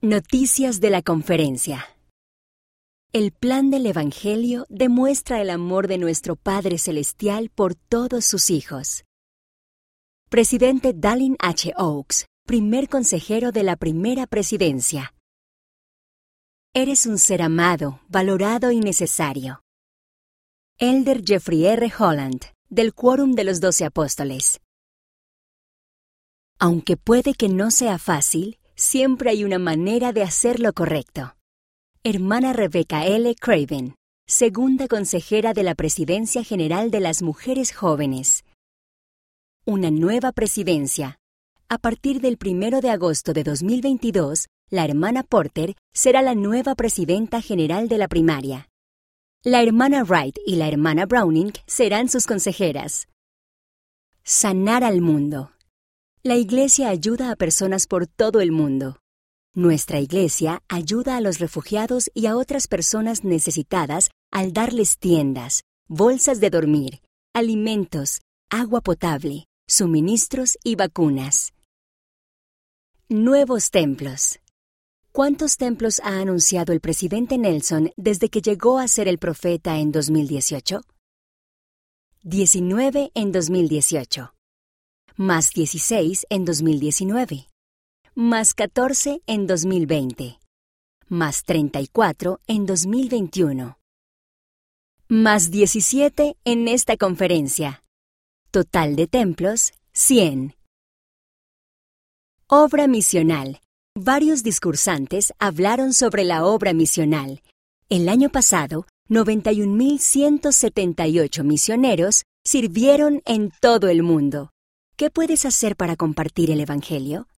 Noticias de la conferencia. El plan del Evangelio demuestra el amor de nuestro Padre Celestial por todos sus hijos. Presidente Dallin H. Oaks, primer consejero de la primera presidencia. Eres un ser amado, valorado y necesario. Elder Jeffrey R. Holland, del Quórum de los Doce Apóstoles. Aunque puede que no sea fácil, siempre hay una manera de hacer lo correcto. Hermana Rebecca L. Craven, segunda consejera de la Presidencia General de las Mujeres Jóvenes. Una nueva presidencia. A partir del 1 de agosto de 2022, la hermana Porter será la nueva presidenta general de la primaria. La hermana Wright y la hermana Browning serán sus consejeras. Sanar al mundo. La Iglesia ayuda a personas por todo el mundo. Nuestra Iglesia ayuda a los refugiados y a otras personas necesitadas al darles tiendas, bolsas de dormir, alimentos, agua potable, suministros y vacunas. Nuevos templos. ¿Cuántos templos ha anunciado el presidente Nelson desde que llegó a ser el profeta en 2018? 19 en 2018 más 16 en 2019, más 14 en 2020, más 34 en 2021, más 17 en esta conferencia. Total de templos, 100. Obra misional. Varios discursantes hablaron sobre la obra misional. El año pasado, 91.178 misioneros sirvieron en todo el mundo. ¿Qué puedes hacer para compartir el Evangelio?